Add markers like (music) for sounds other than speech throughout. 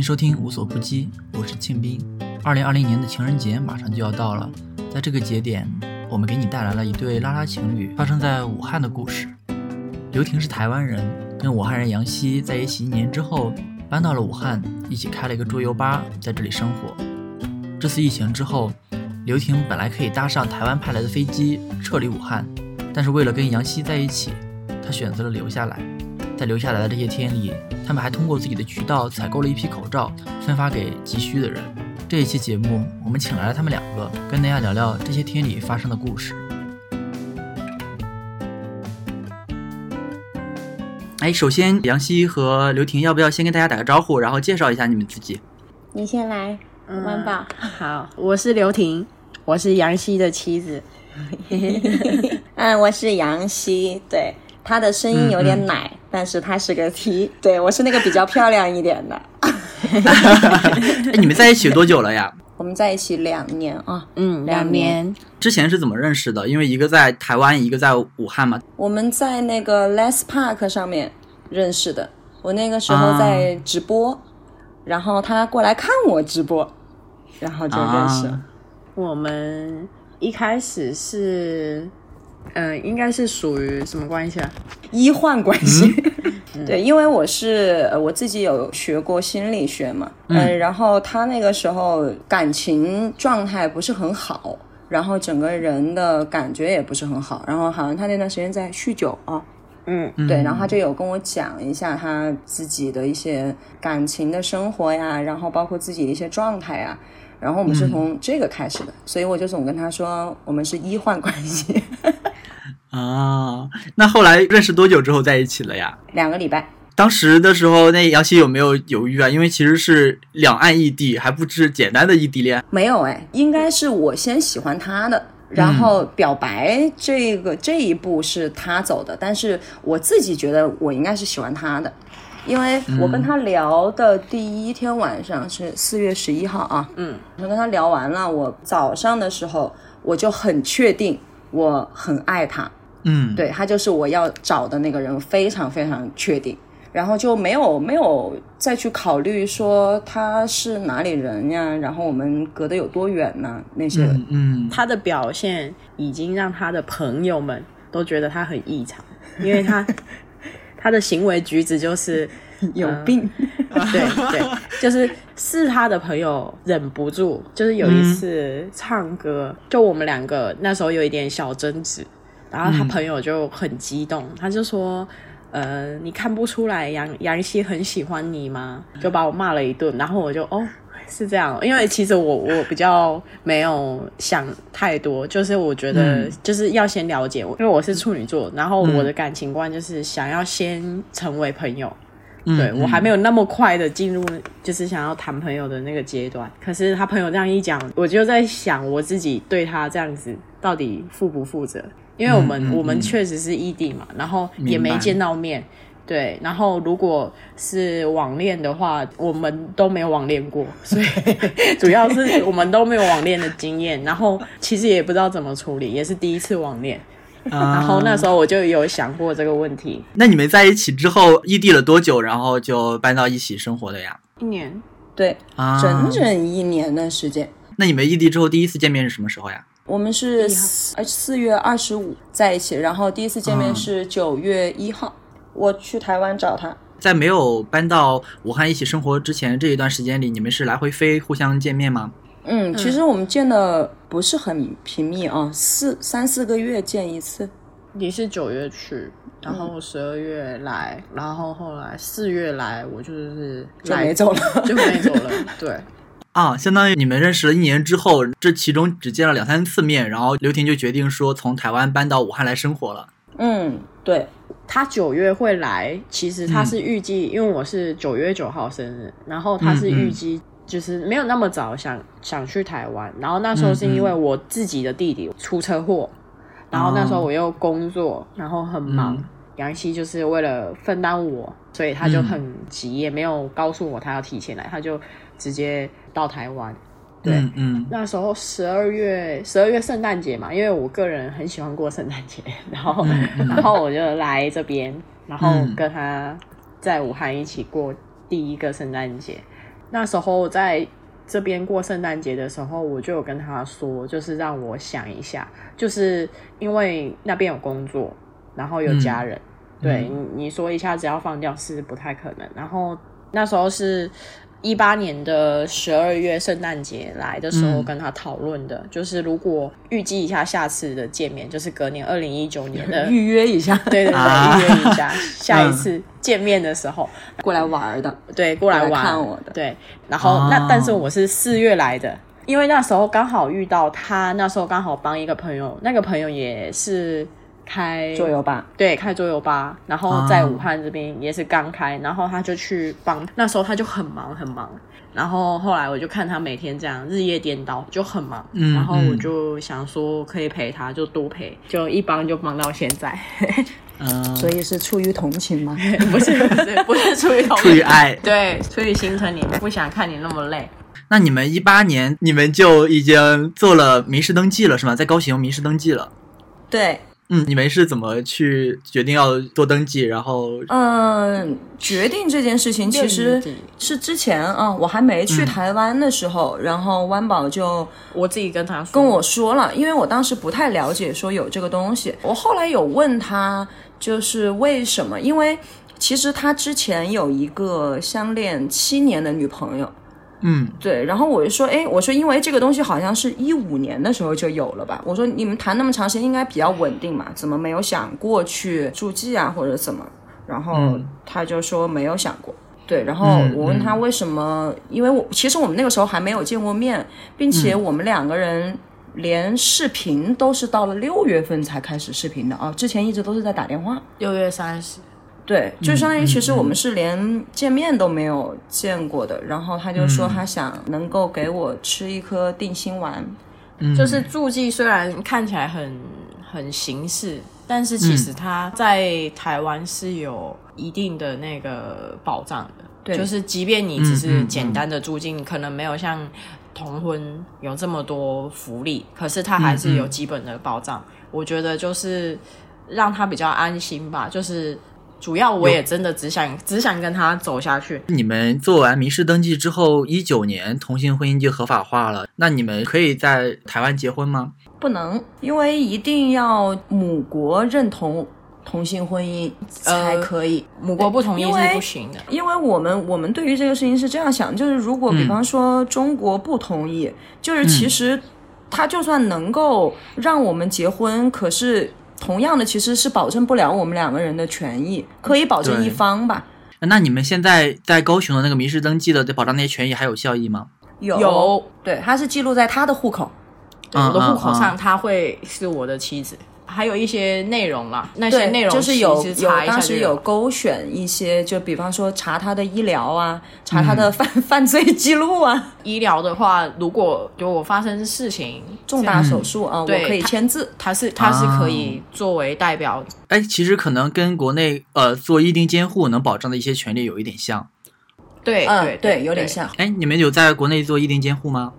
欢迎收听无所不击，我是庆斌。二零二零年的情人节马上就要到了，在这个节点，我们给你带来了一对拉拉情侣发生在武汉的故事。刘婷是台湾人，跟武汉人杨希在一起一年之后，搬到了武汉，一起开了一个桌游吧，在这里生活。这次疫情之后，刘婷本来可以搭上台湾派来的飞机撤离武汉，但是为了跟杨希在一起，她选择了留下来。在留下来的这些天里，他们还通过自己的渠道采购了一批口罩，分发给急需的人。这一期节目，我们请来了他们两个，跟大家聊聊这些天里发生的故事。哎，首先杨希和刘婷，要不要先跟大家打个招呼，然后介绍一下你们自己？你先来，万宝。(laughs) 好，我是刘婷，我是杨希的妻子。(laughs) 嗯，我是杨希，对。他的声音有点奶，但是他是个 T，对我是那个比较漂亮一点的。(laughs) 哎，你们在一起多久了呀？(laughs) 我们在一起两年啊，嗯，两年。之前是怎么认识的？因为一个在台湾，一个在武汉嘛。我们在那个 Less Park 上面认识的。我那个时候在直播，然后他过来看我直播，然后就认识了。我们一开始是。嗯，应该是属于什么关系啊？医患关系。(laughs) 对，因为我是我自己有学过心理学嘛，嗯，然后他那个时候感情状态不是很好，然后整个人的感觉也不是很好，然后好像他那段时间在酗酒啊，嗯，对，然后他就有跟我讲一下他自己的一些感情的生活呀，然后包括自己的一些状态呀。然后我们是从这个开始的，所以我就总跟他说我们是医患关系。(laughs) 啊，那后来认识多久之后在一起了呀？两个礼拜。当时的时候，那杨希有没有犹豫啊？因为其实是两岸异地，还不是简单的异地恋。没有哎，应该是我先喜欢他的，然后表白这个这一步是他走的，但是我自己觉得我应该是喜欢他的。因为我跟他聊的第一天晚上是四月十一号啊，嗯，我跟他聊完了，我早上的时候我就很确定我很爱他，嗯，对他就是我要找的那个人，非常非常确定，然后就没有没有再去考虑说他是哪里人呀，然后我们隔得有多远呢？那些，嗯，他的表现已经让他的朋友们都觉得他很异常，因为他。他的行为举止就是 (laughs) 有病，对对，就是是他的朋友忍不住，就是有一次唱歌，就我们两个那时候有一点小争执，然后他朋友就很激动，他就说：“呃，你看不出来杨杨希很喜欢你吗？”就把我骂了一顿，然后我就哦。是这样，因为其实我我比较没有想太多，就是我觉得就是要先了解我，因为我是处女座，然后我的感情观就是想要先成为朋友，对我还没有那么快的进入就是想要谈朋友的那个阶段。可是他朋友这样一讲，我就在想我自己对他这样子到底负不负责？因为我们我们确实是异地嘛，然后也没见到面。对，然后如果是网恋的话，我们都没有网恋过，所以 (laughs) 主要是我们都没有网恋的经验，然后其实也不知道怎么处理，也是第一次网恋，然后那时候我就有想过这个问题。那你们在一起之后异地了多久，然后就搬到一起生活的呀？一年，对，啊整整一年的时间。那你们异地之后第一次见面是什么时候呀？我们是呃四月二十五在一起，然后第一次见面是九月一号。我去台湾找他，在没有搬到武汉一起生活之前这一段时间里，你们是来回飞互相见面吗？嗯，其实我们见的不是很频密啊，四三四个月见一次。你是九月去，然后十二月来，然后后来四月来，我就是就没走了，就没走了。(laughs) 对，啊，相当于你们认识了一年之后，这其中只见了两三次面，然后刘婷就决定说从台湾搬到武汉来生活了。嗯，对。他九月会来，其实他是预计，因为我是九月九号生日，然后他是预计就是没有那么早想想去台湾，然后那时候是因为我自己的弟弟出车祸，然后那时候我又工作，然后很忙，杨希就是为了分担我，所以他就很急，也没有告诉我他要提前来，他就直接到台湾。对，嗯，那时候十二月，十二月圣诞节嘛，因为我个人很喜欢过圣诞节，(laughs) 然后，然后我就来这边，然后跟他在武汉一起过第一个圣诞节。那时候在这边过圣诞节的时候，我就有跟他说，就是让我想一下，就是因为那边有工作，然后有家人，对你你说一下子要放掉是不太可能。然后那时候是一八年的十二月圣诞节来的时候跟他讨论的，就是如果预计一下下次的见面，就是隔年二零一九年的 (laughs) 预约一下，(laughs) 对对对，预约一下 (laughs) 下一次见面的时候。过来玩。的，对，过来玩看我的，对。然后那但是我是四月来的，因为那时候刚好遇到他，那时候刚好帮一个朋友，那个朋友也是开桌游吧，对，开桌游吧，然后在武汉这边也是刚开，然后他就去帮，那时候他就很忙很忙。然后后来我就看他每天这样日夜颠倒，就很忙。嗯，然后我就想说可以陪他，就多陪，就一帮就帮到现在。嗯，(laughs) 所以是出于同情吗？(laughs) 不是，不是，不是出于同情，出于爱。对，出于心疼你，不想看你那么累。那你们一八年你们就已经做了民事登记了是吗？在高雄民事登记了。对。嗯，你们是怎么去决定要做登记？然后，嗯，决定这件事情其实是之前啊，我还没去台湾的时候，然后湾宝就我自己跟他跟我说了，因为我当时不太了解说有这个东西，我后来有问他，就是为什么？因为其实他之前有一个相恋七年的女朋友。嗯，对，然后我就说，哎，我说因为这个东西好像是一五年的时候就有了吧？我说你们谈那么长时间，应该比较稳定嘛，怎么没有想过去助记啊，或者怎么？然后他就说没有想过。对，然后我问他为什么？因为我其实我们那个时候还没有见过面，并且我们两个人连视频都是到了六月份才开始视频的啊，之前一直都是在打电话。六月三十。对，就相当于其实我们是连见面都没有见过的。然后他就说他想能够给我吃一颗定心丸，就是助记虽然看起来很很形式，但是其实他在台湾是有一定的那个保障的。对，就是即便你只是简单的住进，可能没有像同婚有这么多福利，可是他还是有基本的保障。我觉得就是让他比较安心吧，就是。主要我也真的只想只想跟他走下去。你们做完民事登记之后，一九年同性婚姻就合法化了，那你们可以在台湾结婚吗？不能，因为一定要母国认同同性婚姻才可以，母国不同意是不行的。因为我们我们对于这个事情是这样想，就是如果比方说中国不同意，就是其实他就算能够让我们结婚，可是。同样的，其实是保证不了我们两个人的权益，可以保证一方吧。那你们现在在高雄的那个民事登记的，对保障那些权益还有效益吗？有，对，他是记录在他的户口，对我的户口上，他会是我的妻子。还有一些内容啦，那些内容就是有有当时有勾选一些，就比方说查他的医疗啊，查他的犯 (laughs) 犯罪记录啊。医疗的话，如果有我发生事情，重大手术啊，我可以签字，他是他是可以作为代表。哎，其实可能跟国内呃做一定监护能保障的一些权利有一点像。对，嗯，对，有点像。哎，你们有在国内做一定监护吗？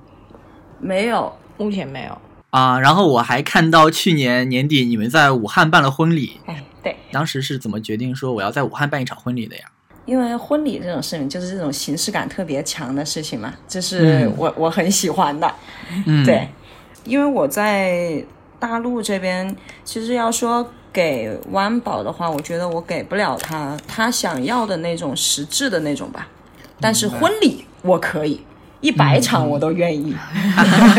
没有，目前没有。啊，然后我还看到去年年底你们在武汉办了婚礼。哎，对，当时是怎么决定说我要在武汉办一场婚礼的呀？因为婚礼这种事情就是这种形式感特别强的事情嘛，这是我我很喜欢的。嗯，对，因为我在大陆这边，其实要说给湾宝的话，我觉得我给不了他他想要的那种实质的那种吧，但是婚礼我可以。一百场我都愿意，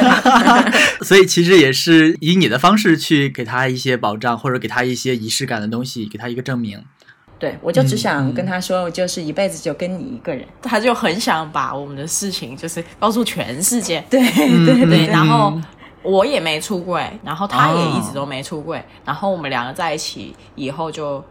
(laughs) 所以其实也是以你的方式去给他一些保障，或者给他一些仪式感的东西，给他一个证明。对，我就只想跟他说，我就是一辈子就跟你一个人。他就很想把我们的事情就是告诉全世界。对对对，然后我也没出柜，然后他也一直都没出柜，然后我们两个在一起以后就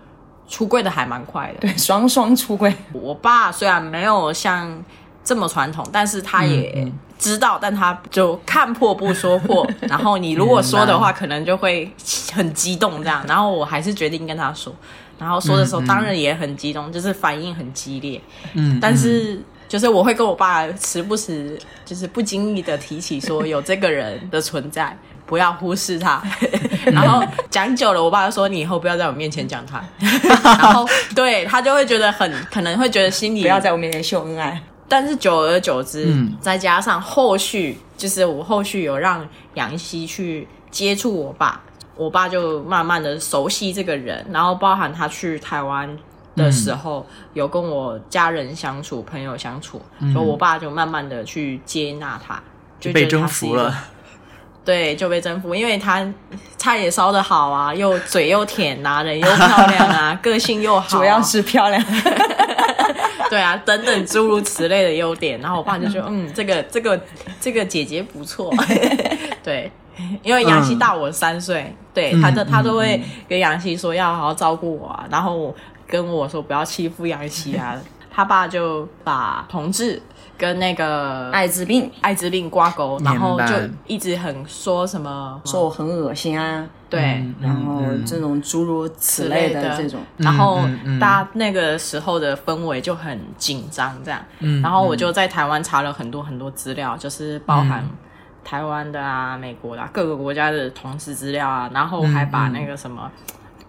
出柜的还蛮快的。对，双双出柜。我爸虽然没有像。这么传统，但是他也知道，但他就看破不说破。(laughs) 然后你如果说的话，可能就会很激动这样。然后我还是决定跟他说，然后说的时候当然也很激动，就是反应很激烈。嗯，但是就是我会跟我爸时不时就是不经意的提起说有这个人的存在，不要忽视他。(laughs) 然后讲久了，我爸就说你以后不要在我面前讲他。(laughs) 然后对他就会觉得很可能会觉得心里不要在我面前秀恩爱。但是久而久之，嗯再加上后续，就是我后续有让杨希去接触我爸，我爸就慢慢的熟悉这个人，然后包含他去台湾的时候，有跟我家人相处、朋友相处，嗯所以我爸就慢慢的去接纳他，就被征服了。(laughs) 对，就被征服，因为他菜也烧的好啊，又嘴又甜啊，人又漂亮啊，(laughs) 个性又好啊、主要是漂亮。(laughs) 对啊，等等诸如此类的优点。然后我爸就说：“嗯，这个这个这个姐姐不错。(laughs) ”对，因为杨希大我三岁，对，他都他都会跟杨希说要好好照顾我啊，然后跟我说不要欺负杨希啊。他爸就把同志跟那个艾滋病，艾滋病挂钩，然后就一直很说什么说我很恶心啊，对。嗯然后这种诸如此类的这种，然后大家那个时候的氛围就很紧张，这样。嗯然后我就在台湾查了很多很多资料，就是包含台湾的啊、美国的、啊、各个国家的同事资料啊，然后还把那个什么。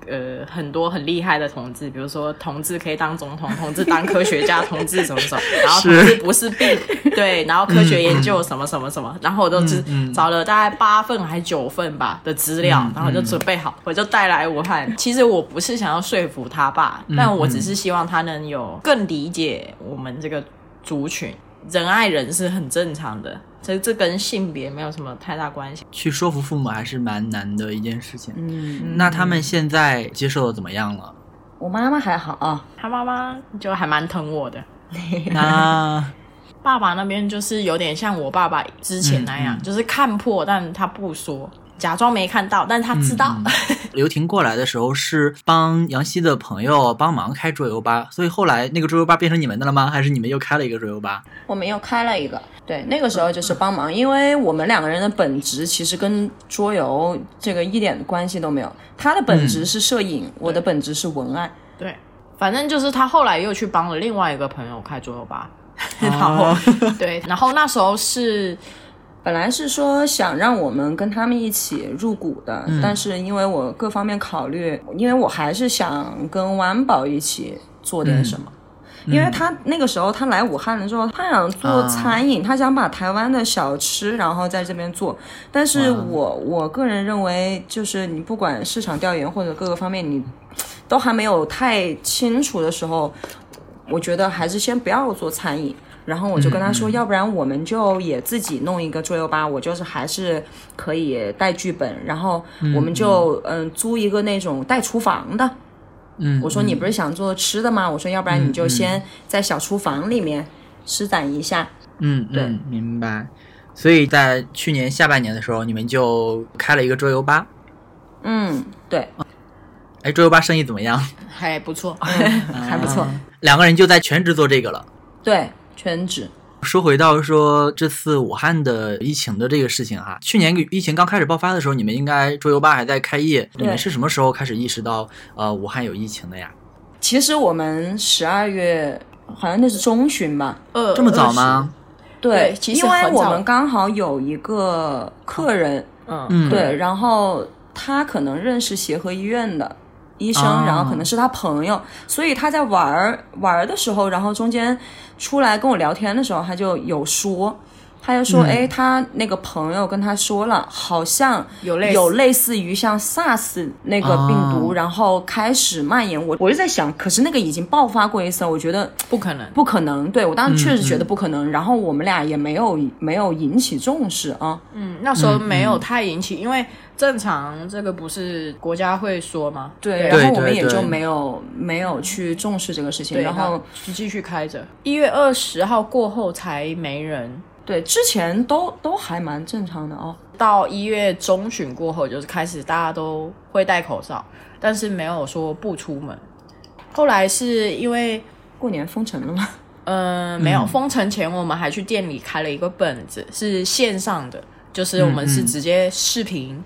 呃，很多很厉害的同志，比如说同志可以当总统，同志当科学家，同志什么什么，(laughs) 然后同志不是病，(laughs) 对，然后科学研究什么什么什么，然后我都只找了大概八份还是九份吧的资料，然后就准备好，我就带来武汉。其实我不是想要说服他爸，但我只是希望他能有更理解我们这个族群，仁爱人是很正常的，这这跟性别没有什么太大关系。去说服父母还是蛮难的一件事情。嗯，那他们现在接受的怎么样了？我妈妈还好啊，她妈妈就还蛮疼我的，(laughs) 那爸爸那边就是有点像我爸爸之前那样，就是看破，但他不说，假装没看到，但是他知道。(laughs) 刘婷过来的时候是帮杨希的朋友帮忙开桌游吧，所以后来那个桌游吧变成你们的了吗？还是你们又开了一个桌游吧？我们又开了一个，对，那个时候就是帮忙，因为我们两个人的本职其实跟桌游这个一点关系都没有。他的本职是摄影，我的本职是文案。对，反正就是他后来又去帮了另外一个朋友开桌游吧，(laughs) 然后 (laughs) 对，然后那时候是本来是说想让我们跟他们一起入股的，但是因为我各方面考虑，因为我还是想跟湾宝一起做点什么。因为他那个时候他来武汉了之后，他想做餐饮，他想把台湾的小吃然后在这边做。但是我我个人认为，就是你不管市场调研或者各个方面，你都还没有太清楚的时候，我觉得还是先不要做餐饮。然后我就跟他说，要不然我们就也自己弄一个桌游吧，我就是还是可以带剧本，然后我们就嗯租一个那种带厨房的。嗯，我说你不是想做吃的吗？我说要不然你就先在小厨房里面施展一下。嗯，对，明白。所以在去年下半年的时候，你们就开了一个桌游吧。嗯，对，哎，桌游吧生意怎么样？还不错，(laughs) 还不错。两个人就在全职做这个了。对，全职。说回到说这次武汉的疫情的这个事情哈，去年疫情刚开始爆发的时候，你们应该桌游吧还在开业，你们是什么时候开始意识到呃武汉有疫情的呀？其实我们十二月好像那是中旬吧，呃，这么早吗？对其实因为我们刚好有一个客人，嗯。嗯。对，然后他可能认识协和医院的医生，哦然后可能是他朋友，所以他在玩儿玩儿的时候，然后中间出来跟我聊天的时候，他就有说。他就嗯说：“哎、他那个朋友跟他说了，好像有类似有类似于像 SARS 那个病毒，哦然后开始蔓延。我我就在想，可是那个已经爆发过一次，我觉得不可能。不可能。对我当时确实觉嗯得不可能，然后我们俩也没有没有引起重视啊。嗯，那时候没有太引起，因为正常这个不是国家会说吗？对，然后我们也就没有没有去重视这个事情，然后就继续开着。一月二十号过后才没人，对之前都都还蛮正常的哦。到一月中旬过后，就是开始大家都会戴口罩，但是没有说不出门。后来是因为过年封城了吗？呃没有封城前，我们还去店里开了一个本子，是线上的，就是我们是直接视频，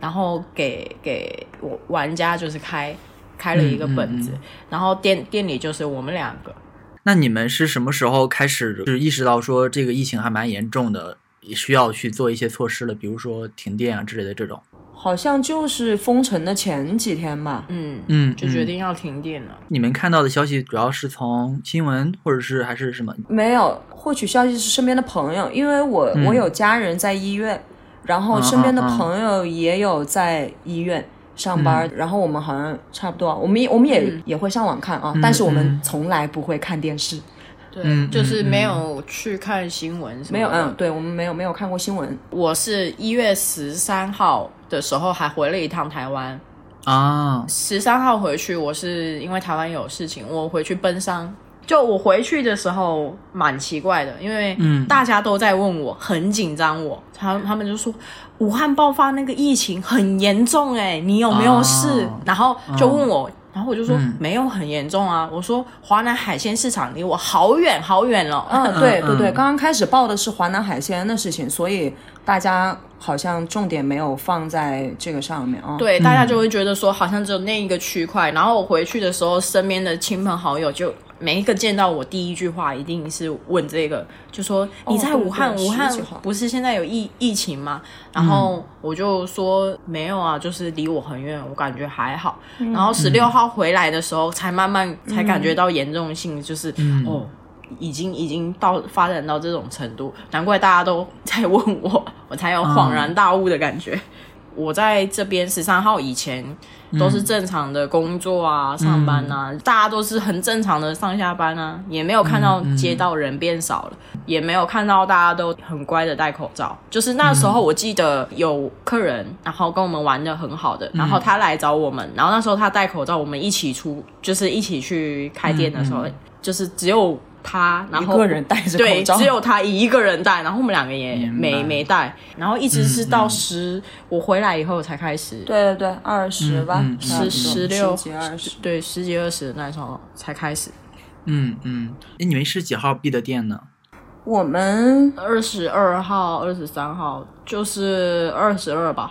然后给给我玩家就是开开了一个本子，然后店店里就是我们两个。那你们是什么时候开始就是意识到说这个疫情还蛮严重的，也需要去做一些措施了，比如说停电啊之类的这种？好像就是封城的前几天吧。嗯嗯，就决嗯定要停电了。你们看到的消息主要是从新闻，或者是还是什么？没有获取消息是身边的朋友，因为我、嗯我有家人在医院，然后嗯身边的朋友也有在医院上班，嗯然后我们好像差不多，我们也我们也、嗯也会上网看啊，嗯但是我们嗯从来不会看电视，对，嗯就是嗯没有去看新闻什么的。没有，嗯，对我们没有没有看过新闻，我是一月十三号的时候还回了一趟台湾。啊，十三号回去，我是因为台湾有事情，我回去奔丧。就我回去的时候蛮奇怪的，因为嗯大家都在问我，很紧张我，他他们就说武汉爆发那个疫情很严重哎、你有没有事？哦然后就问我，然后我就说、嗯没有很严重啊，我说华南海鲜市场离我好远好远了，嗯，对对对，嗯刚刚开始报的是华南海鲜的事情，所以大家好像重点没有放在这个上面啊。，对，大家就会觉得说好像只有那一个区块。然后我回去的时候，身边的亲朋好友就每一个见到我，第一句话一定是问这个，就说你在武汉，武汉不是现在有疫疫情吗？然后我就说没有啊，就是离我很远，我感觉还好。然后十六号回来的时候，才慢慢才感觉到严重性，就是、哦。已经已经到发展到这种程度，难怪大家都在问我，我才有恍然大悟的感觉。我在这边十三号以前都是正常的工作啊、上班啊，大家都是很正常的上下班啊，也没有看到街道人变少了，也没有看到大家都很乖的戴口罩。就是那时候我记得有客人，然后跟我们玩的很好的，然后他来找我们，然后那时候他戴口罩，我们一起出，就是一起去开店的时候，就是只有他，然后一个人戴着对，口罩，只有他一个人戴，然后我们两个也没没戴，然后一直是到十、我回来以后才开始，对对对，二十吧，十十六十几二十。对，十几二十的那时候才开始，嗯嗯，哎，你们是几号闭的店呢？我们二十二号、二十三号就是二十二吧，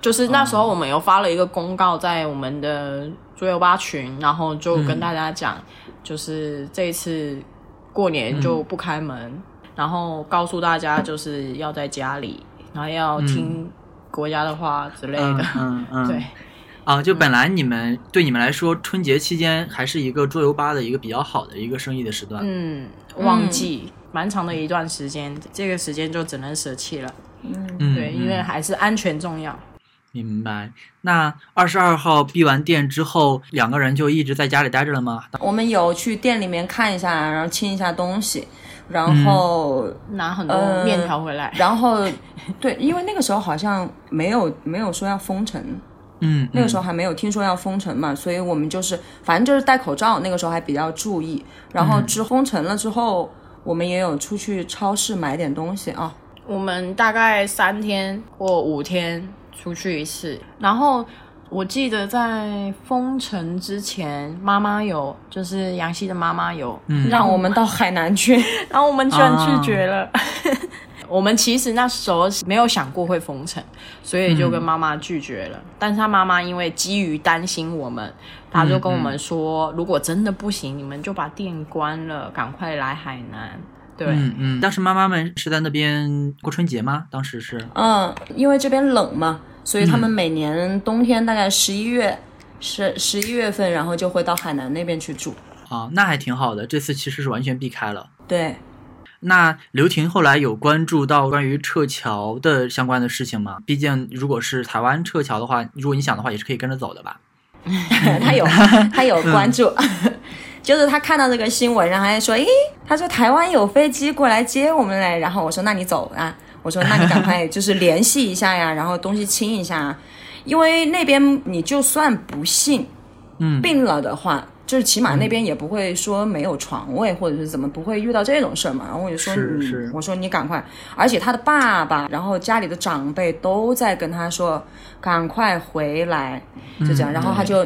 就是那时候我们有发了一个公告在我们的桌游吧群，然后就跟大家讲，就是这一次过年就不开门，然后告诉大家就是要在家里，然后要听国家的话之类嗯的，嗯嗯，(laughs) 对。啊，就本来你们对你们来说，春节期间还是一个桌游吧的一个比较好的一个生意的时段。嗯，旺季蛮长的一段时间，这个时间就只能舍弃了。嗯，对，因为还是安全重要。明白。那二十二号闭完店之后，两个人就一直在家里待着了吗？我们有去店里面看一下，然后清一下东西，然嗯后、拿很多呃面条回来，然后对，因为那个时候好像没有没有说要封城，嗯，那个时候还没有听说要封城嘛，所以我们就是反正就是戴口罩，那个时候还比较注意。然后之封城了之后，我们也有出去超市买点东西啊。我们大概三天或五天出去一次，然后。我记得在封城之前，妈妈有就是杨希的妈妈有让我们到海南去，(laughs) 然后我们居然拒绝了。(laughs) 我们其实那时候没有想过会封城，所以就跟妈妈拒绝了。但是他妈妈因为基于担心我们，他就跟我们说，如果真的不行，你们就把店关了，赶快来海南。对，嗯嗯。当时妈妈们是在那边过春节吗？当时是嗯，因为这边冷嘛，所以他们每年冬天大概十一月。十十一月份，然后就会到海南那边去住。啊，那还挺好的。这次其实是完全避开了。对，那刘婷后来有关注到关于撤侨的相关的事情吗？毕竟如果是台湾撤侨的话，如果你想的话，也是可以跟着走的吧？(laughs) 他有他有关注，(laughs) (laughs) 就是他看到这个新闻，然后他就说：“诶，他说台湾有飞机过来接我们嘞。”然后我说：“那你走啊。”我说：“那你赶快就是联系一下呀，(laughs) 然后东西清一下，因为那边你就算不幸嗯病了的话。”就是起码那边也不会说没有床位，或者是怎么不会遇到这种事儿嘛。然后我就说，嗯是是我说你赶快，而且他的爸爸，然后家里的长辈都在跟他说，赶快回来，就这样。然后他就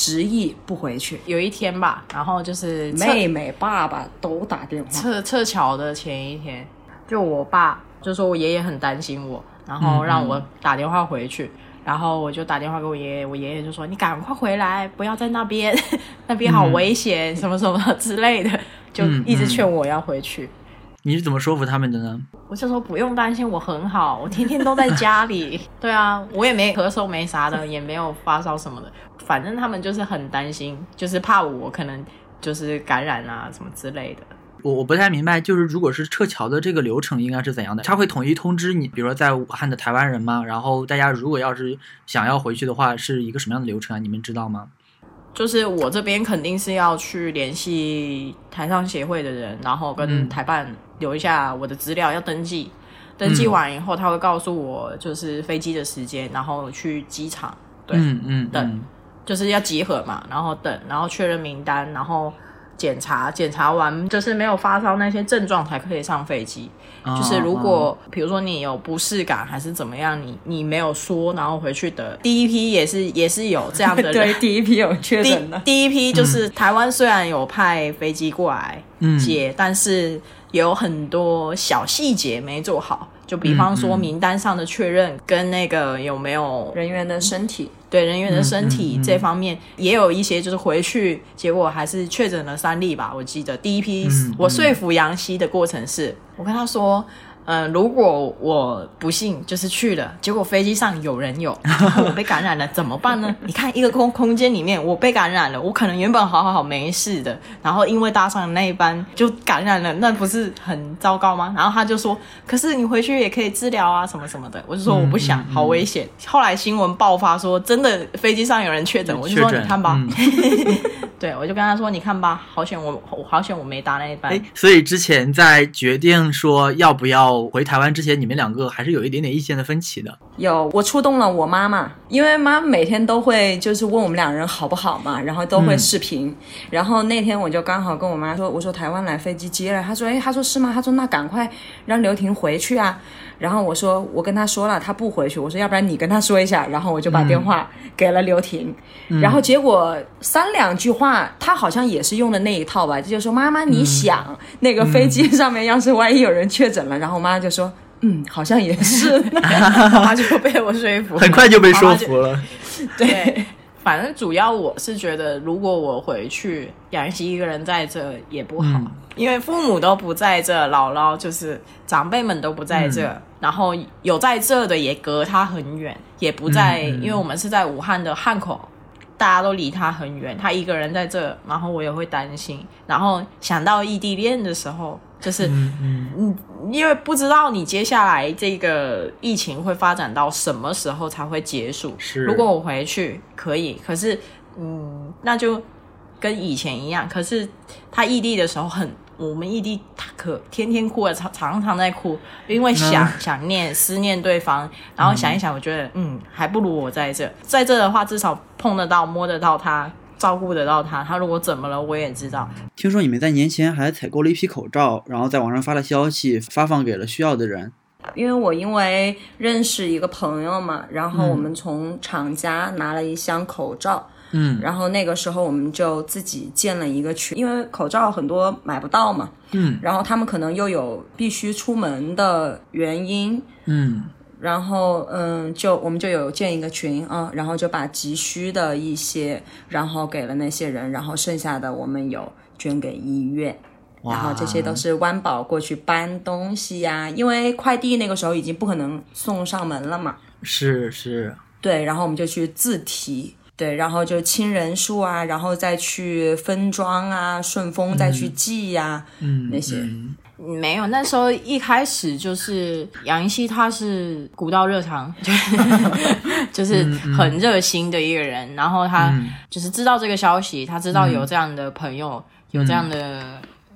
执意不回去。有一天吧，然后就是妹妹、爸爸都打电话，撤撤侨的前一天，就我爸就说我爷爷很担心我，然后让我打电话回去。然后我就打电话给我爷爷，我爷爷就说：“你赶快回来，不要在那边，(laughs) 那边好危险，什么什么之类的，就一直劝我要回去。你是怎么说服他们的呢？我就说不用担心，我很好，我天天都在家里。(laughs) 对啊，我也没咳嗽，没啥的，也没有发烧什么的。反正他们就是很担心，就是怕我可能就是感染啊什么之类的。我我不太明白，就是如果是撤侨的这个流程应该是怎样的？他会统一通知你，比如说在武汉的台湾人吗？然后大家如果要是想要回去的话，是一个什么样的流程啊？你们知道吗？就是我这边肯定是要去联系台商协会的人，然后跟台办留一下我的资料要登记，登记完以后他会告诉我就是飞机的时间，然后去机场，对，嗯嗯，等，就是要集合嘛，然后等，然后确认名单，然后。检查检查完就是没有发烧那些症状才可以上飞机。就是如果比如说你有不适感还是怎么样，你你没有说，然后回去的第一批也是也是有这样的。(laughs) 对，第一批有确诊的。第一批就是台湾虽然有派飞机过来接，但是有很多小细节没做好。就比方说名单上的确认跟那个有没有人员的身体。对人员的身体这方面也有一些，就是回去结果还是确诊了三例吧。我记得第一批我说服杨希的过程是，我跟他说。嗯，如果我不幸就是去了，结果飞机上有人有，(laughs) 我被感染了，怎么办呢？(laughs) 你看一个空空间里面，我被感染了，我可能原本好好好没事的，然后因为搭上那一班就感染了，那不是很糟糕吗？然后他就说，可是你回去也可以治疗啊，什么什么的。我就说我不想，好危险。后来新闻爆发说，真的飞机上有人确诊，我就说你看吧。(laughs) 对，我就跟他说：“你看吧，好险我，好险我没搭那一班。”所以之前在决定说要不要回台湾之前，你们两个还是有一点点意见的分歧的。有，我触动了我妈妈，因为妈每天都会就是问我们两人好不好嘛，然后都会视频。然后那天我就刚好跟我妈说：“我说台湾来飞机接了。”她说：“哎，她说是吗？”她说：“那赶快让刘婷回去啊。”然后我说：“我跟他说了，他不回去。”我说：“要不然你跟他说一下。”然后我就把电话给了刘婷。然后结果三两句话。他好像也是用的那一套吧，就说妈妈，你想那个飞机上面要是万一有人确诊了，然后我妈就说，嗯，好像也是，(laughs) 他就被我说服，很快就被说服了。对，反正主要我是觉得，如果我回去，杨希一个人在这也不好，因为父母都不在这，姥姥就是长辈们都不在这，然后有在这的也隔他很远，也不在，因为我们是在武汉的汉口。大家都离他很远，他一个人在这，然后我也会担心。然后想到异地恋的时候，就是嗯，因为不知道你接下来这个疫情会发展到什么时候才会结束。是，如果我回去可以，可是嗯，那就跟以前一样。可是他异地的时候很。我们异地，他可天天哭啊，常常常在哭，因为想想念、思念对方，然后想一想，我觉得，嗯，还不如我在这，在这的话，至少碰得到、摸得到他，照顾得到他。他如果怎么了，我也知道。听说你们在年前还采购了一批口罩，然后在网上发了消息，发放给了需要的人。因为我因为认识一个朋友嘛，然后我们从厂家拿了一箱口罩。嗯，然后那个时候我们就自己建了一个群，因为口罩很多买不到嘛，嗯，然后他们可能又有必须出门的原因，嗯，然后嗯，就我们就有建一个群啊，然后就把急需的一些，然后给了那些人，然后剩下的我们有捐给医院，然后这些都是湾宝过去搬东西呀，因为快递那个时候已经不可能送上门了嘛，是是，对，然后我们就去自提。对，然后就清人数啊，然后再去分装啊，顺丰再去寄呀，嗯，那些没有。那时候一开始就是杨希，他是古道热肠，就是 (laughs) 很热心的一个人。然后他就是知道这个消息，他知道有这样的朋友，有这样的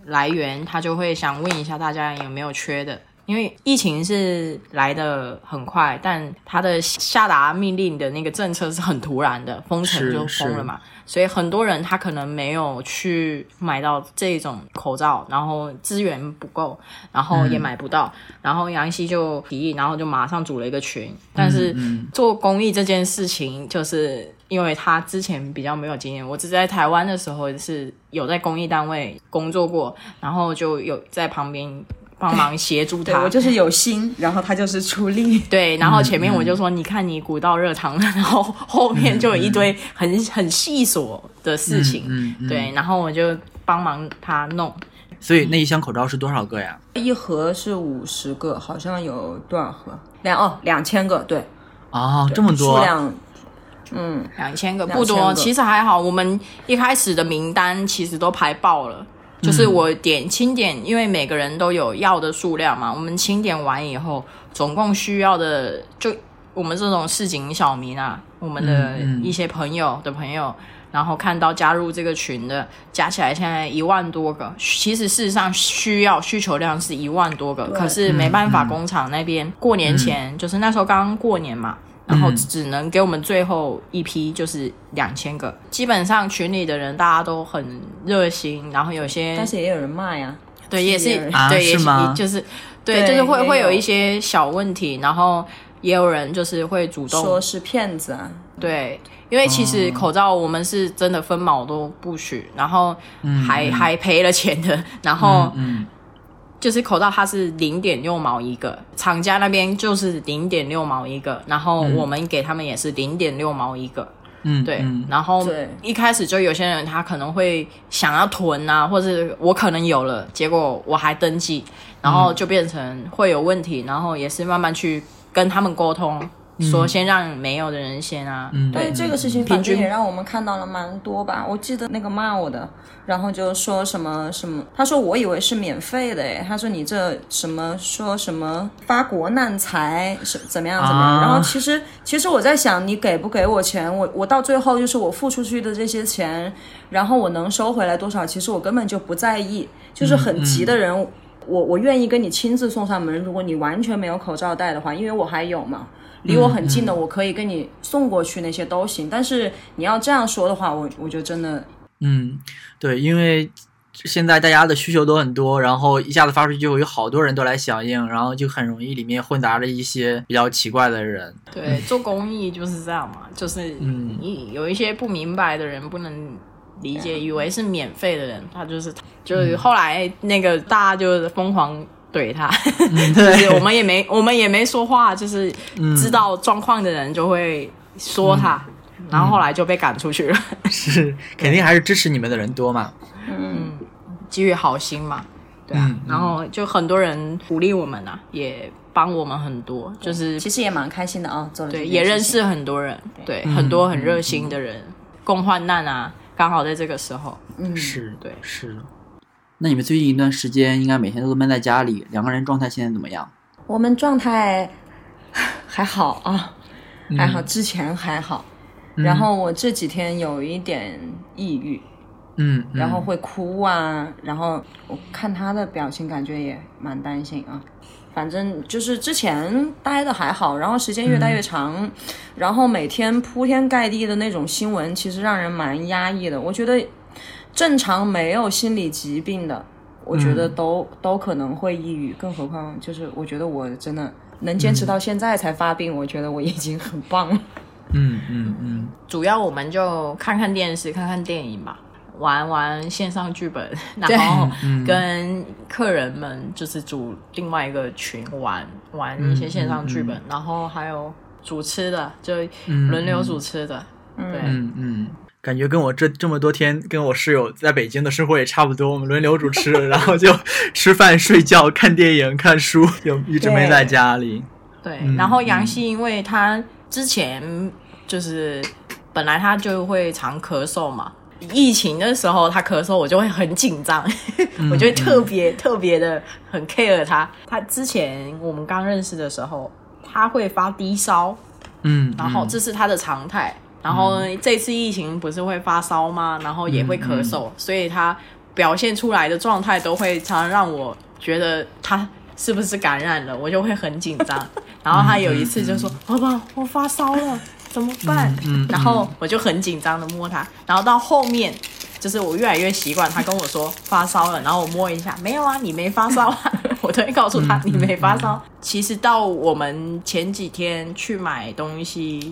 来源，他就会想问一下大家有没有缺的。因为疫情是来的很快，但他的下达命令的那个政策是很突然的，封城就封了嘛，所以很多人他可能没有去买到这种口罩，然后资源不够，然后也买不到，然后杨希就提议，然后就马上组了一个群。但是做公益这件事情，就是因为他之前比较没有经验，我只在台湾的时候是有在公益单位工作过，然后就有在旁边。帮忙协助他，我就是有心，然后他就是出力。对，然后前面我就说，你看你鼓到热肠了，然后后面就有一堆很很细琐的事情。对，然后我就帮忙他弄。所以那一箱口罩是多少个呀？一盒是五十个，好像有多少盒？两哦，两千个，对，啊，这么多数多，量，嗯，两千个2000不多，其实还好。我们一开始的名单其实都排爆了，就是我点清点，因为每个人都有要的数量嘛。我们清点完以后，总共需要的就我们这种市井小民啊，我们的一些朋友的朋友。然后看到加入这个群的，加起来现在一万多个。其实事实上需要需求量是一万多个，可是没办法，工厂那边过年前、就是那时候刚刚过年嘛，然后嗯。只能给我们最后一批，就是两千个。基本上群里的人大家都很热心，然后有些但是也有人骂呀，对也是对也是吗？就是对对就是会会有一些小问题，然后也有人就是会主动说是骗子啊，对，因为其实口罩我们是真的分毛都不许，然后还、还赔了钱的，然后嗯就是口罩它是零点六毛一个，厂家那边就是零点六毛一个，然后我们给他们也是零点六毛一个。嗯，对，嗯然后对一开始就有些人他可能会想要囤啊，或者我可能有了，结果我还登记，然后就变成会有问题，然后也是慢慢去跟他们沟通，说先让没有的人先啊，嗯对这个事情，反正也让我们看到了蛮多吧。我记得那个骂我的，然后就说什么什么，他说我以为是免费的诶，他说你这什么说什么发国难财是怎么样怎么样。啊然后其实其实我在想，你给不给我钱？我我到最后就是我付出去的这些钱，然后我能收回来多少？其实我根本就不在意，就是很急的人。我我愿意跟你亲自送上门，如果你完全没有口罩戴的话，因为我还有嘛，离我很近的，我可以跟你送过去，那些都行。但是你要这样说的话，我我就真的嗯，对，因为现在大家的需求都很多，然后一下子发出去，就会有好多人都来响应，然后就很容易里面混杂着一些比较奇怪的人。对，做公益就是这样嘛，就是嗯你有一些不明白的人不能理解，以为是免费的人，他就是就是后来那个大家就是疯狂。怼他，(laughs) 就是我们也没我们也没说话，就是知道状况的人就会说他，然后后来就被赶出去了。是，肯定还是支持你们的人多嘛。嗯基于好心嘛，对啊，嗯然后就很多人鼓励我们啊，也帮我们很多，就是其实也蛮开心的啊，做了这对，也认识很多人，对，嗯很多很热心的人，共患难啊，刚好在这个时候，嗯，是，对。是。那你们最近一段时间应该每天都闷在家里，两个人状态现在怎么样？我们状态还好啊，还嗯好，之前还好。然后我这几天有一点抑郁，嗯，嗯然后会哭啊，然后我看他的表情，感觉也蛮担心啊。反正就是之前待的还好，然后时间越待越长，然后每天铺天盖地的那种新闻，其实让人蛮压抑的。我觉得正常没有心理疾病的，我觉得都、都可能会抑郁，更何况就是我觉得我真的能坚持到现在才发病，我觉得我已经很棒了。嗯嗯嗯主要我们就看看电视，看看电影吧。玩玩线上剧本，(laughs) 然后跟客人们就是组另外一个群玩玩一些线上剧本，然后还有主吃的，就轮流主吃的。对，嗯嗯，感觉跟我这这么多天跟我室友在北京的生活也差不多，我们轮流主持，(laughs) 然后就吃饭、睡觉、看电影、看书，就一直没在家里。对，嗯然后杨希因为他之前就是本来他就会常咳嗽嘛，疫情的时候他咳嗽，我就会很紧张，(laughs) 嗯我就会特别特别的很 care 他。他之前我们刚认识的时候，他会发低烧，嗯，然后这是他的常态。然后这次疫情不是会发烧吗？然后也会咳嗽，所以他表现出来的状态都会常常让我觉得他是不是感染了，我就会很紧张。(laughs) 然后他有一次就说：“宝宝，我发烧了，怎么办？”然后我就很紧张的摸他，然后到后面。就是我越来越习惯他跟我说发烧了，然后我摸一下，没有啊，你没发烧啊，(laughs) 我都会告诉他你没发烧。其实到我们前几天去买东西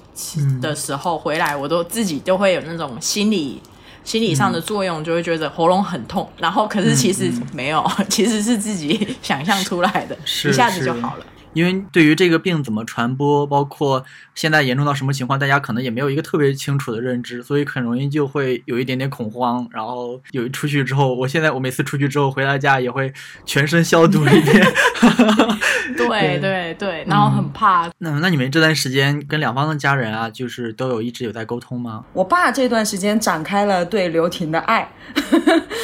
的时候回来，我都自己都会有那种心理心理上的作用，就会觉得喉咙很痛，然后可是其实没有，(laughs) 其实是自己想象出来的，一下子就好了。因为对于这个病怎么传播，包括现在严重到什么情况，大家可能也没有一个特别清楚的认知，所以很容易就会有一点点恐慌。然后有出去之后，我现在我每次出去之后回到家也会全身消毒一遍。(laughs) (laughs) 对对对，然后很怕。那那你们这段时间跟两方的家人啊，就是都有一直有在沟通吗？我爸这段时间展开了对刘婷的爱，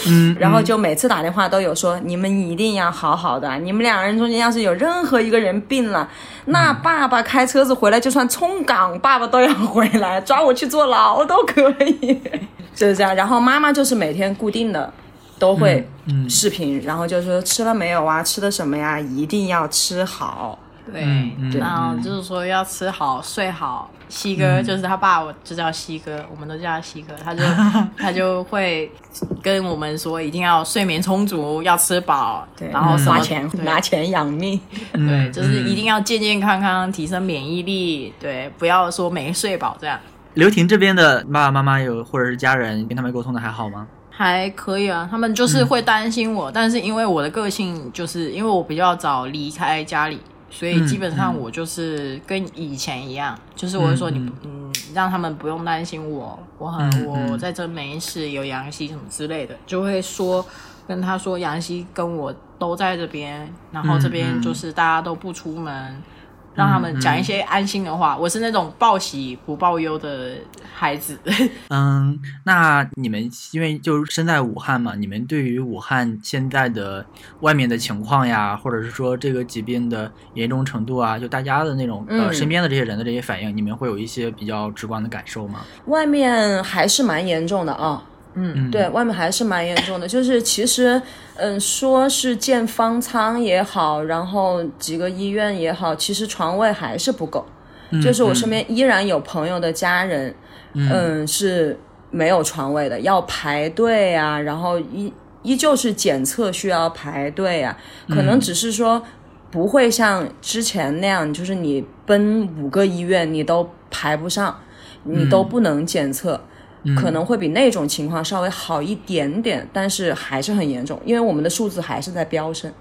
嗯，(laughs) 然后就每次打电话都有说，你们一定要好好的，你们两个人中间要是有任何一个人病了，那爸爸开车子回来，就算冲岗，爸爸都要回来抓我去坐牢都可以，(laughs) 就是这样。然后妈妈就是每天固定的都会视频，然后就说吃了没有啊，吃的什么呀，一定要吃好。对，然后就是说要吃好睡好。西哥就是他爸，我就叫西哥，我们都叫他西哥。他就 (laughs) 他就会跟我们说，一定要睡眠充足，要吃饱，对，然后什么花钱拿钱养命。对，就是一嗯定要健健康康，提升免疫力。对，不要说没睡饱这样。刘婷这边的爸爸妈妈有或者是家人跟他们沟通的还好吗？还可以啊，他们就是会担心我，但是因为我的个性，就是因为我比较早离开家里，所以基本上我就是跟以前一样，就是我会说你嗯。让他们不用担心我，我很、嗯我在这没事，有杨希什么之类的，就会说跟他说杨希跟我都在这边，然后这边就是大家都不出门。让他们讲一些安心的话。我是那种报喜不报忧的孩子。嗯，那你们因为就身在武汉嘛，你们对于武汉现在的外面的情况呀，或者是说这个疾病的严重程度啊，就大家的那种、呃嗯身边的这些人的这些反应，你们会有一些比较直观的感受吗？外面还是蛮严重的啊。嗯，对外面还是蛮严重的。(coughs) 就是其实，嗯，说是建方舱也好，然后几个医院也好，其实床位还是不够。就是我身边依然有朋友的家人，嗯，是没有床位的，要排队啊，然后依依旧是检测需要排队啊，可能只是说不会像之前那样，就是你奔五个医院你都排不上，你都不能检测。可能会比那种情况稍微好一点点，但是还是很严重，因为我们的数字还是在飙升。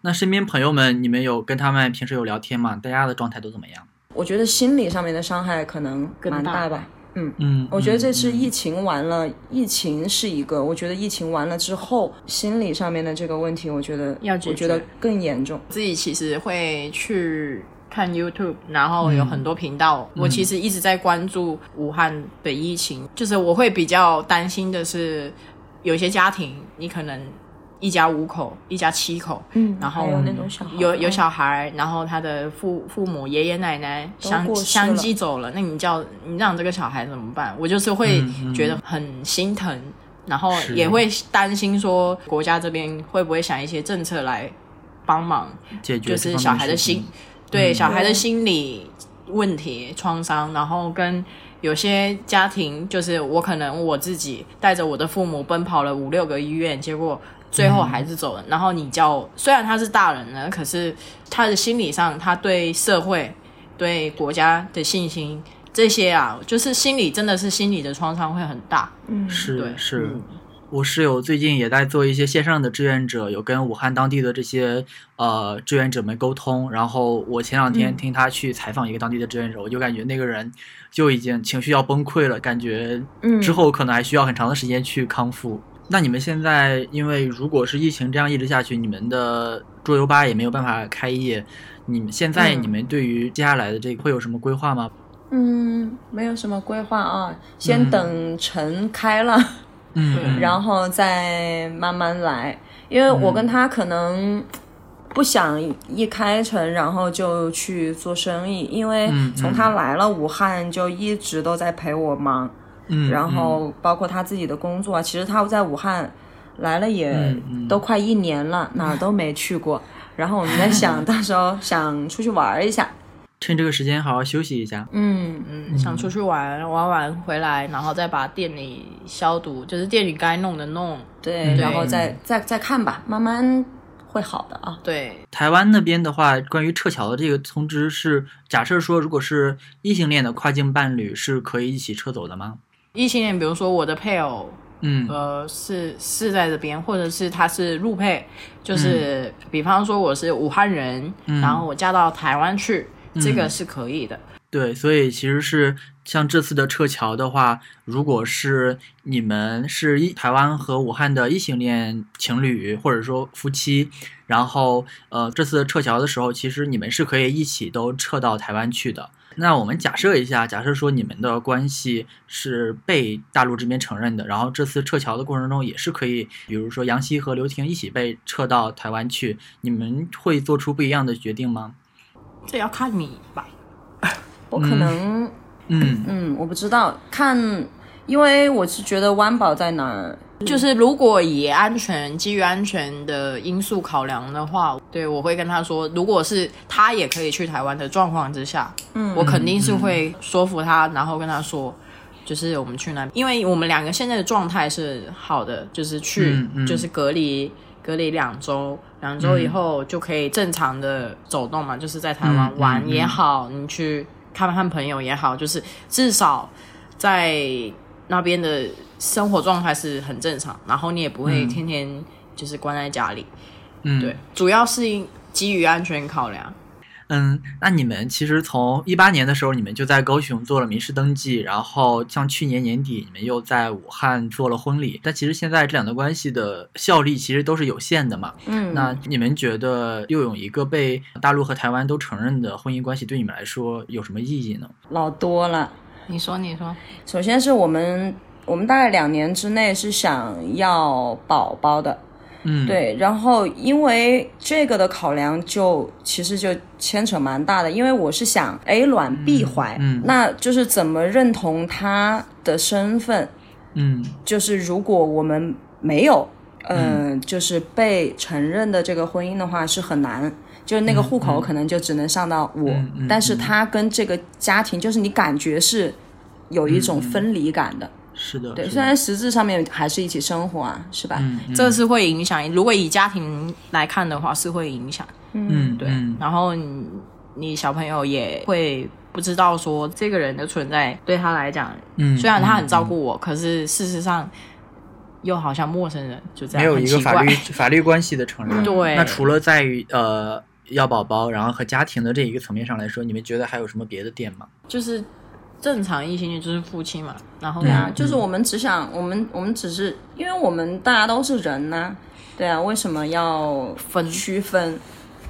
那身边朋友们，你们有跟他们平时有聊天吗？大家的状态都怎么样？我觉得心理上面的伤害可能蛮大大吧。嗯，嗯，我觉得这次疫情完了，疫情是一个，我觉得疫情完了之后，心理上面的这个问题，我觉得要解决我觉得更严重。自己其实会去看 YouTube，然后有很多频道。我其实一直在关注武汉的疫情，就是我会比较担心的是，有些家庭你可能一家五口、一家七口，嗯然后有有有小孩，然后他的父父母、爷爷奶奶相相继走了，那你叫你让这个小孩怎么办？我就是会觉得很心疼。然后也会担心说，国家这边会不会想一些政策来帮忙，解决就是小孩的心，对小孩的心理问题创伤，然后跟有些家庭，就是我可能我自己带着我的父母奔跑了五六个医院，结果最后还是走了，然后你叫虽然他是大人了，可是他的心理上，他对社会、对国家的信心。这些啊，就是心理真的是心理的创伤会很大，嗯，是对是。嗯，我室友最近也在做一些线上的志愿者，有跟武汉当地的这些呃志愿者们沟通。然后我前两天听他去采访一个当地的志愿者，我就感觉那个人就已经情绪要崩溃了，感觉嗯之后可能还需要很长的时间去康复。那你们现在，因为如果是疫情这样一直下去，你们的桌游吧也没有办法开业，你们现在嗯你们对于接下来的这个会有什么规划吗？嗯，没有什么规划啊，先等城开了。嗯然后再慢慢来。因为我跟他可能不想一开城然后就去做生意，因为嗯从他来了武汉就一直都在陪我忙，嗯，然后包括他自己的工作啊，其实他在武汉来了也嗯嗯。都快一年了，哪儿都没去过。然后我们在想 (laughs) 到时候想出去玩一下，趁这个时间好好休息一下。嗯，嗯，想出去玩玩完回来，然后再把店里消毒，就是店里该弄的弄。对，然后再再再看吧，慢慢会好的啊。对，台湾那边的话，关于撤侨的这个通知是，假设说如果是异性恋的跨境伴侣是可以一起撤走的吗？异性恋，比如说我的配偶嗯呃，是是在这边，或者是他是陆配，就是、比方说我是武汉人，嗯然后我嫁到台湾去，这个是可以的。对，所以其实是像这次的撤侨的话，如果是你们是一台湾和武汉的异性恋情侣或者说夫妻，然后呃这次撤侨的时候，其实你们是可以一起都撤到台湾去的。那我们假设一下，假设说你们的关系是被大陆这边承认的，然后这次撤侨的过程中也是可以，比如说杨希和刘婷一起被撤到台湾去，你们会做出不一样的决定吗？这要看你吧。(laughs) 我可能，嗯。嗯，我不知道，看，因为我是觉得湾宝在哪儿，就是如果以安全、基于安全的因素考量的话，对我会跟他说，如果是他也可以去台湾的状况之下，嗯，我肯定是会说服他，然后跟他说，就是我们去那，因为我们两个现在的状态是好的，就是去、嗯嗯。就是隔离隔离两周，两周以后就可以正常的走动嘛，就是在台湾玩也好，你去看看朋友也好，就是至少在那边的生活状态是很正常，然后你也不会天天就是关在家里。嗯，对，主要是基于安全考量。嗯，那你们其实从一八年的时候，你们就在高雄做了民事登记，然后像去年年底，你们又在武汉做了婚礼。但其实现在这两段关系的效力其实都是有限的嘛。嗯，那你们觉得又有一个被大陆和台湾都承认的婚姻关系，对你们来说有什么意义呢？老多了。你说，你说，首先是我们，我们大概两年之内是想要宝宝的，嗯，，对，然后因为这个的考量就其实就牵扯蛮大的，因为我是想 A 卵 B 怀，嗯那就是怎么认同他的身份，嗯。就是如果我们没有，嗯、就是被承认的这个婚姻的话是很难。就是那个户口可能就只能上到我，嗯嗯但是他跟这个家庭，就是你感觉是有一种分离感的。是的，对，虽然实质上面还是一起生活啊，是吧？嗯嗯这是会影响。如果以家庭来看的话，是会影响。嗯对，嗯然后你你小朋友也会不知道说这个人的存在对他来讲，嗯，虽然他很嗯照顾我，可是事实上又好像陌生人，就这没样没有一个法律。(laughs) 法律关系的承认。对那除了在于呃要宝宝，然后和家庭的这一个层面上来说，你们觉得还有什么别的点吗？就是正常异性恋就是夫妻嘛，然后对啊嗯，就是我们只想，我们我们只是，因为我们大家都是人呐、对啊，为什么要分。区分？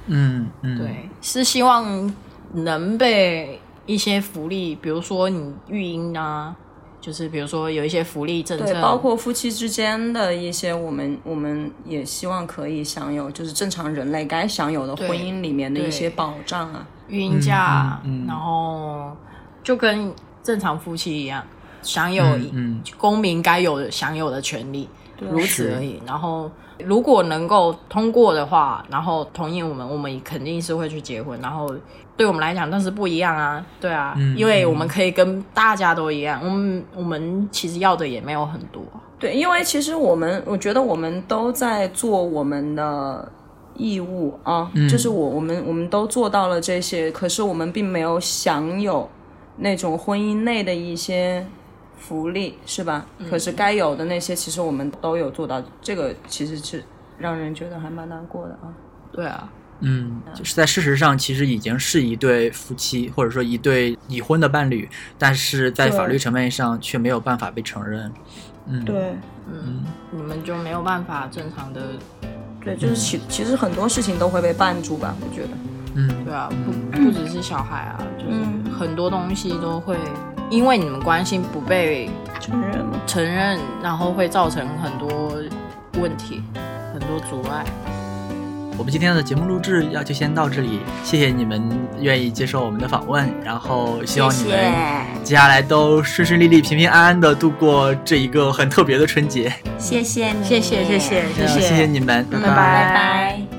嗯嗯，对，是希望能被一些福利，比如说你育婴啊，就是比如说有一些福利政策，对，包括夫妻之间的一些，我们我们也希望可以享有，就是正常人类该享有的婚姻里面的一些保障啊。育婴假，嗯嗯嗯。然后就跟正常夫妻一样，享有公民该有的享有的权利，如此而已。然后如果能够通过的话，然后同意我们，我们肯定是会去结婚。然后对我们来讲，但是不一样啊，对啊，嗯因为我们可以跟大家都一样，我们我们其实要的也没有很多。对，因为其实我们，我觉得我们都在做我们的义务啊，就是我我们我们都做到了这些，可是我们并没有享有那种婚姻内的一些福利，是吧？可是该有的那些，其实我们都有做到，这个其实是让人觉得还蛮难过的啊。对啊，嗯，就是在事实上，其实已经是一对夫妻，或者说一对已婚的伴侣，但是在法律层面上却没有办法被承认。嗯，，对嗯，你们就没有办法正常的，对，就是其其实很多事情都会被绊住吧，我觉得。嗯对啊，不不只是小孩啊，就是嗯很多东西都会因为你们关心不被承认吗？承认，然后会造成很多问题，很多阻碍。我们今天的节目录制要就先到这里，谢谢你们愿意接受我们的访问，然后希望你们接下来都顺顺利利、平平安安的度过这一个很特别的春节。谢谢你，谢谢谢谢谢谢谢你们，拜拜拜拜。